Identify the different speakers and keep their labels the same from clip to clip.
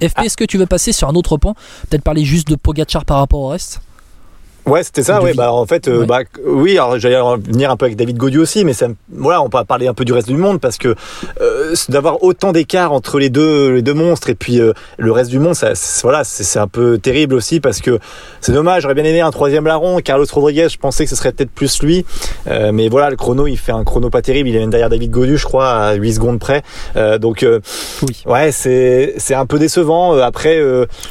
Speaker 1: FP, est-ce que tu veux passer sur un autre point? Peut-être parler juste de Pogacar par rapport au reste?
Speaker 2: Ouais, c'était ça. Ouais,
Speaker 1: vie.
Speaker 2: bah en fait, euh,
Speaker 1: Ouais.
Speaker 2: bah oui. Alors j'allais en venir un peu avec David Gaudu aussi, mais ça, voilà, on peut parler un peu du reste du monde parce que euh, d'avoir autant d'écart entre les deux, les deux monstres et puis euh, le reste du monde, ça, voilà, c'est un peu terrible aussi parce que c'est dommage. J'aurais bien aimé un troisième larron. Carlos Rodriguez, je pensais que ce serait peut-être plus lui, Euh, mais voilà, le chrono, il fait un chrono pas terrible. Il est même derrière David Gaudu, je crois, à 8 secondes près. Euh, donc euh,
Speaker 1: Oui.
Speaker 2: ouais, c'est c'est un peu décevant. Après.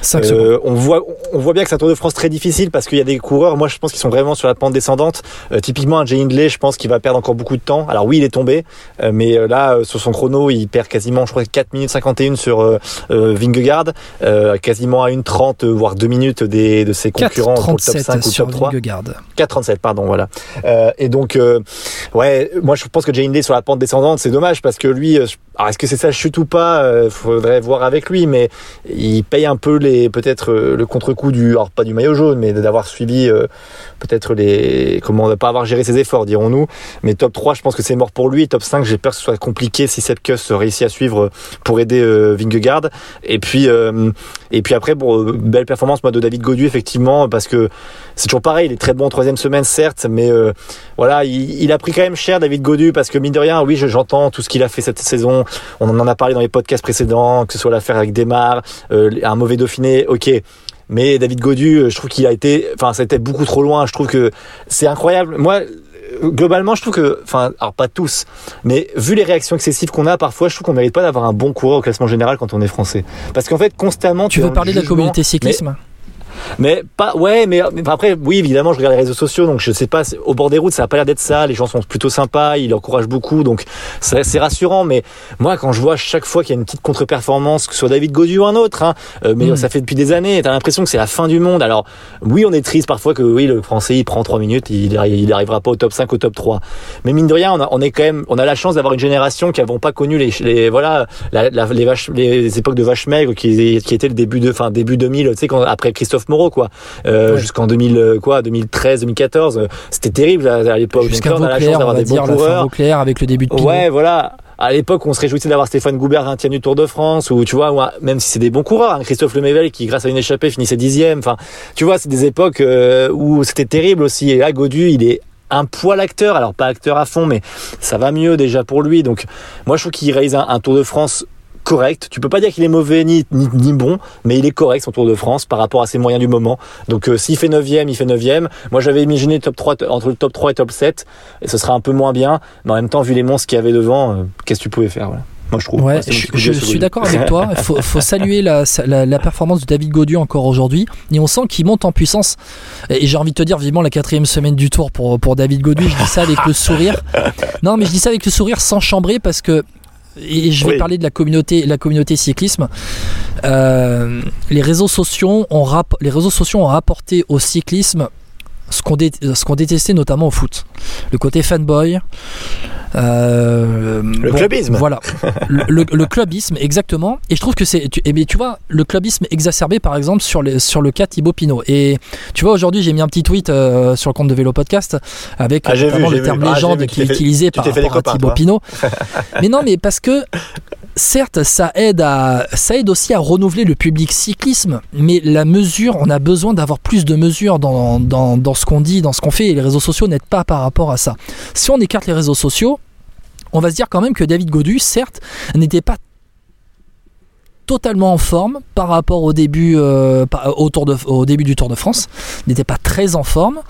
Speaker 1: 5 secondes.
Speaker 2: on voit, on voit bien que c'est un Tour de France très difficile parce qu'il y a des coureurs, moi je pense qu'ils sont vraiment sur la pente descendante. Euh, typiquement un Jay Hindley, je pense qu'il va perdre encore beaucoup de temps. Alors oui, il est tombé, euh, mais euh, là sur son chrono, il perd quasiment, je crois, 4 minutes 51 sur Vingegaard, quasiment à une 30 euh, voire 2 minutes des, de ses concurrents pour le top
Speaker 1: 4,37
Speaker 2: 5 ou top 3.
Speaker 1: Vingegaard.
Speaker 2: 4,37 pardon voilà et donc ouais moi je pense que Jay Hindley sur la pente descendante c'est dommage parce que lui alors est-ce que c'est sa chute ou pas faudrait voir avec lui mais il paye un peu les peut-être le contre-coup du alors pas du maillot jaune mais d'avoir suivi euh, peut-être les comment ne pas avoir géré ses efforts dirons-nous mais top 3 je pense que c'est mort pour lui top 5 j'ai peur que ce soit compliqué si Sepkus réussit à suivre pour aider euh, Vingegaard et puis euh, et puis après bon euh, belle performance moi de David Godu effectivement parce que c'est toujours pareil, il est très bon en troisième semaine, certes, mais euh, voilà, il, il a pris quand même cher David Godu parce que mine de rien, oui, je- j'entends tout ce qu'il a fait cette saison. On en a parlé dans les podcasts précédents, que ce soit l'affaire avec Desmar, euh, un mauvais Dauphiné, ok. Mais David Godu, euh, je trouve qu'il a été, enfin, ça a été beaucoup trop loin. Je trouve que c'est incroyable. Moi, euh, globalement, je trouve que, enfin, alors pas tous, mais vu les réactions excessives qu'on a parfois, je trouve qu'on mérite pas d'avoir un bon coureur au classement général quand on est français. Parce qu'en fait, constamment,
Speaker 1: Tu
Speaker 2: es
Speaker 1: veux parler de la communauté cyclisme
Speaker 2: mais pas, ouais, mais, mais après, oui, évidemment, je regarde les réseaux sociaux, donc je sais pas, au bord des routes, ça a pas l'air d'être ça. Les gens sont plutôt sympas, ils encouragent beaucoup, donc c'est rassurant. Mais moi, quand je vois chaque fois qu'il y a une petite contre-performance, que ce soit David Godu ou un autre, hein, euh, mais
Speaker 1: Mm.
Speaker 2: ça fait depuis des années, t'as l'impression que c'est la fin du monde. Alors, oui, on est triste parfois que oui, le français, il prend trois minutes, il, il arrivera pas au top 5, au top 3. Mais mine de rien, on, a- on est quand même, on a la chance d'avoir une génération qui n'avons pas connu les, les voilà, la- la- les, vaches, les époques de vaches maigres qui, qui étaient le début de, enfin, début 2000, tu sais, quand, après Christophe Moreau, quoi. Euh,
Speaker 1: Ouais.
Speaker 2: jusqu'en 2000 euh, quoi 2013 2014 euh, c'était terrible à, à l'époque
Speaker 1: Jusqu'à
Speaker 2: on a la chance d'avoir des bons coureurs
Speaker 1: Vauclair avec le début de Pinot.
Speaker 2: ouais voilà à l'époque on se réjouissait d'avoir Stéphane Goubert 20 du Tour de France ou tu vois même si c'est des bons coureurs hein, Christophe Lemével qui grâce à une échappée finissait dixième enfin tu vois c'est des époques euh, où c'était terrible aussi et là Godu il est un poil acteur, alors pas acteur à fond, mais ça va mieux déjà pour lui. Donc moi je trouve qu'il réalise un, un Tour de France correct. Tu peux pas dire qu'il est mauvais ni, ni, ni bon, mais il est correct son Tour de France par rapport à ses moyens du moment. Donc euh, s'il fait 9ème, il fait 9ème. Moi j'avais imaginé top 3 t- entre le top 3 et top 7 et ce sera un peu moins bien, mais en même temps vu les monstres qu'il y avait devant, euh, qu'est-ce que tu pouvais faire voilà. Moi je trouve.
Speaker 1: Ouais, je, suis d'accord avec toi. Il faut, faut saluer la, la, la performance de David Gaudu encore aujourd'hui. Et on sent qu'il monte en puissance. Et j'ai envie de te dire vivement la quatrième semaine du tour pour, pour David Gaudu. Je dis ça avec le sourire. Non, mais je dis ça avec le sourire sans chambrer parce que. Et je vais
Speaker 2: Oui.
Speaker 1: parler de la communauté, la communauté cyclisme. Euh, les réseaux sociaux ont rap- les réseaux sociaux ont rapporté au cyclisme ce qu'on dé- ce qu'on détestait notamment au foot. Le côté fanboy. Euh,
Speaker 2: Le
Speaker 1: bon,
Speaker 2: clubisme.
Speaker 1: Voilà. le, le- le clubisme, exactement. Et je trouve que c'est. Tu, eh bien, tu vois, le clubisme exacerbé, par exemple, sur, les, sur le cas Thibaut Pinot. Et tu vois, aujourd'hui, j'ai mis un petit tweet euh, sur le compte de Vélo Podcast avec
Speaker 2: Ah, vu,
Speaker 1: le terme
Speaker 2: Ah,
Speaker 1: légende qui est utilisé par
Speaker 2: fait
Speaker 1: rapport à
Speaker 2: copains,
Speaker 1: Thibaut. Pinot. mais non, mais parce que. Certes, ça aide, aussi à renouveler le public cyclisme, mais la mesure, on a besoin d'avoir plus de mesures dans, ce qu'on dit, dans ce qu'on fait, et les réseaux sociaux n'aident pas par rapport à ça. Si on écarte les réseaux sociaux, on va se dire quand même que David Godu, certes, n'était pas totalement en forme par rapport au début, euh, du Tour de France, n'était pas très en forme,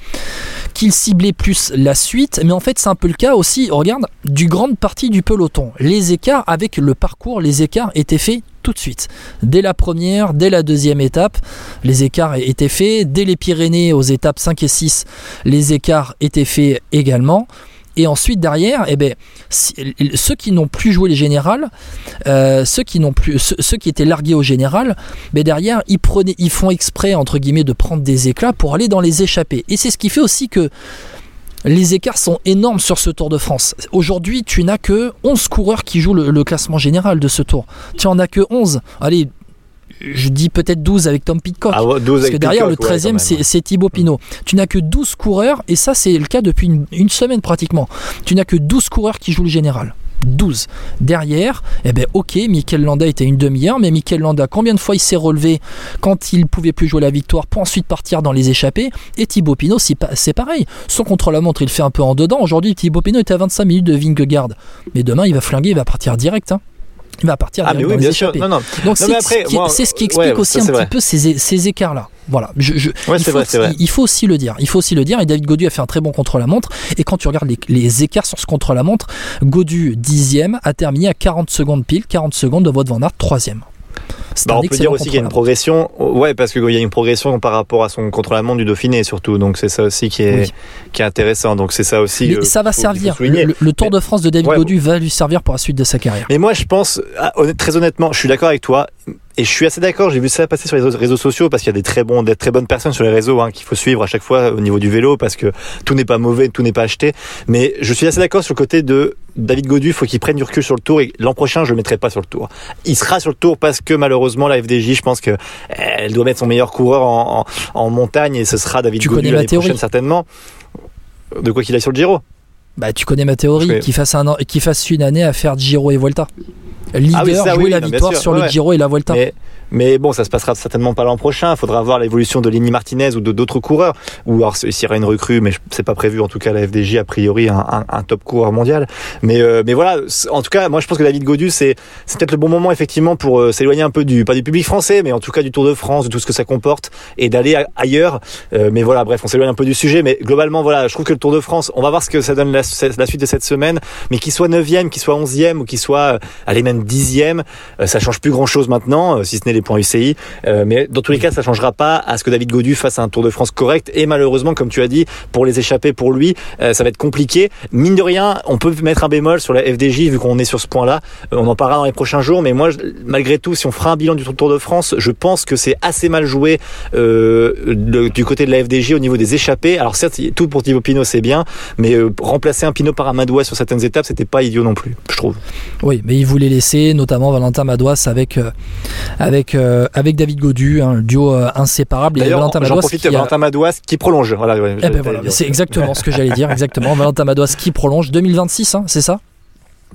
Speaker 1: qu'il ciblait plus la suite, mais en fait c'est un peu le cas aussi, regarde, du grande partie du peloton. Les écarts avec le parcours, les écarts étaient faits tout de suite. Dès la première, dès la deuxième étape, les écarts étaient faits. Dès les Pyrénées aux étapes 5 et 6, les écarts étaient faits également. Et ensuite derrière, eh ben, ceux qui n'ont plus joué les générales, euh, ceux qui étaient largués au général, mais derrière ils prenaient, ils font exprès de prendre des éclats pour aller dans les échappées. Et c'est ce qui fait aussi que les écarts sont énormes sur ce Tour de France. Aujourd'hui, tu n'as que 11 coureurs qui jouent le, le classement général de ce Tour. Tu en as que 11. Allez, je dis peut-être 12 avec Tom Pitcock.
Speaker 2: Ah, ouais, 12
Speaker 1: Parce
Speaker 2: avec
Speaker 1: que derrière, le
Speaker 2: Pitcock, ouais,
Speaker 1: 13e,
Speaker 2: quand même.
Speaker 1: c'est Thibaut Pinot. Tu n'as que 12 coureurs, et ça, c'est le cas depuis une, une semaine pratiquement. Tu n'as que 12 coureurs qui jouent le général. 12. Derrière, eh ben ok, Mikel Landa était une demi-heure, mais Mikel Landa, combien de fois il s'est relevé quand il pouvait plus jouer la victoire pour ensuite partir dans les échappées Et Thibaut Pinot, c'est pareil. Son contre-la-montre, il fait un peu en dedans. Aujourd'hui, Thibaut Pinot était à 25 minutes de Vingegaard. Mais demain, il va flinguer, il va partir direct. Hein il va partir
Speaker 2: ah, mais oui, bien sûr. Non, non.
Speaker 1: Donc c'est ce qui explique aussi un petit peu ces, ces écarts-là. Voilà. Je, je, il, faut, vrai, il, faut, aussi le dire. Il faut aussi le dire. Et David Godu a fait un très bon contre-la-montre. Et quand tu regardes les, les écarts sur ce contre-la-montre, Godu dixième a terminé à 40 secondes pile, 40 secondes de Wout van Aert troisième.
Speaker 2: Bah, on peut dire aussi qu'il y a une progression, ouais, parce qu'il y a une progression par rapport à son contre-la-montre du Dauphiné surtout, donc c'est ça aussi qui est, qui est intéressant. Donc c'est ça aussi.
Speaker 1: Mais ça va servir. Le, Tour de France de David Godu va lui servir pour la suite de sa carrière.
Speaker 2: Mais moi, je pense, ah, très honnêtement, je suis d'accord avec toi. Et je suis assez d'accord, j'ai vu ça passer sur les réseaux sociaux parce qu'il y a des très, bons, des très bonnes personnes sur les réseaux hein, qu'il faut suivre à chaque fois au niveau du vélo parce que tout n'est pas mauvais, tout n'est pas acheté. Mais je suis assez d'accord sur le côté de David Godu, il faut qu'il prenne du recul sur le tour et l'an prochain, je le mettrai pas sur le tour. Il sera sur le tour parce que malheureusement, la FDJ, je pense que elle doit mettre son meilleur coureur en, en, montagne et ce sera David Godu l'année prochaine certainement. De quoi qu'il aille sur le Giro.
Speaker 1: Bah, tu connais ma théorie, qu'il fasse, un an, qu'il fasse une année à faire Giro et Volta. Leader, ah jouer la victoire sur le Giro et la Volta.
Speaker 2: Mais bon, ça se passera certainement pas l'an prochain. Il faudra voir l'évolution de Lenny Martinez ou de d'autres coureurs. Ou alors s'il y aura une recrue, mais c'est pas prévu en tout cas la FDJ a priori un, top coureur mondial. Mais euh, mais voilà, en tout cas, moi je pense que David Godu c'est c'est peut-être le bon moment effectivement pour euh, s'éloigner un peu du pas du public français, mais en tout cas du Tour de France, de tout ce que ça comporte et d'aller ailleurs. Euh, mais voilà, bref, on s'éloigne un peu du sujet. Mais globalement, voilà, je trouve que le Tour de France, on va voir ce que ça donne la, suite de cette semaine. Mais qu'il soit 9 qu'il soit 11e ou qu'il soit allez même 10e, ça change plus grand chose maintenant, si ce n'est UCI. Euh, mais dans tous les cas, ça changera pas à ce que David Godu fasse un Tour de France correct. Et malheureusement, comme tu as dit, pour les échapper pour lui, euh, ça va être compliqué. Mine de rien, on peut mettre un bémol sur la FDJ vu qu'on est sur ce point-là. Euh, on en parlera dans les prochains jours. Mais moi, malgré tout, si on fera un bilan du Tour de France, je pense que c'est assez mal joué du côté de la FDJ au niveau des échappées. Alors certes, tout pour Thibaut Pinot, c'est bien, mais remplacer un Pinot par un Madouas sur certaines étapes, c'était pas idiot non plus, je trouve.
Speaker 1: Oui, mais il voulait laisser notamment Valentin Madouas avec avec avec David Godu, un duo euh, inséparable.
Speaker 2: Et Valentin Madouas. Qui Valentin Madouas qui prolonge. Voilà,
Speaker 1: eh ben voilà c'est exactement ce que j'allais dire. Exactement. Valentin Madouas qui prolonge 2026, hein, c'est ça?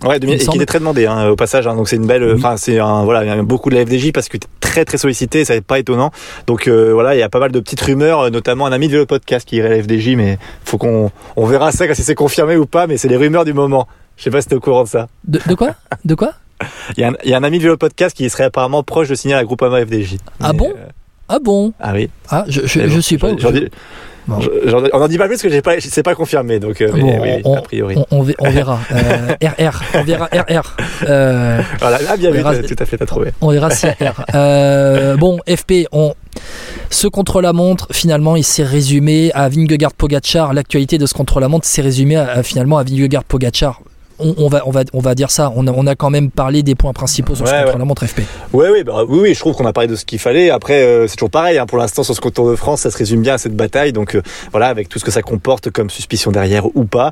Speaker 2: Ouais, et qui était très demandé hein, au passage. Hein, donc c'est une belle, enfin c'est un voilà, il y a beaucoup de la FDJ parce que tu es très très sollicité, ça n'est pas étonnant. Donc euh, voilà, il y a pas mal de petites rumeurs, notamment un ami de Vélo Podcast qui irait à la FDJ, mais faut qu'on on verra ça si c'est confirmé ou pas. Mais c'est les rumeurs du moment. Je sais pas si t'es au courant de ça.
Speaker 1: De, de quoi? De quoi?
Speaker 2: Il, y a un, il y, a un ami de Vélo Podcast qui serait apparemment proche de signer à la groupe AMA FDJ.
Speaker 1: Ah bon euh, Ah bon
Speaker 2: Ah oui.
Speaker 1: Ah, je, je, je suis pas.
Speaker 2: On n'en dit pas plus parce que pas, c'est pas confirmé, donc euh, bon, oui,
Speaker 1: on, a priori. On, on, on verra. euh, RR, on verra RR.
Speaker 2: Euh, voilà, là, bien vu, tout à fait, t'as trouvé.
Speaker 1: On verra si RR. Bon, FP, on, ce contre-la-montre, finalement, il s'est résumé à Vingegaard Pogachar. L'actualité de ce contre-la-montre s'est résumée à, finalement à Vingegaard Pogachar on, va, on, va, on va dire ça. On a, on a quand même parlé des points principaux sur ce contre la montre FP.
Speaker 2: Ouais, bah, oui, oui, je trouve qu'on a parlé de ce qu'il fallait. Après, euh, c'est toujours pareil. Hein, pour l'instant, sur ce Tour de France, ça se résume bien à cette bataille. Donc euh, voilà, avec tout ce que ça comporte comme suspicion derrière ou pas.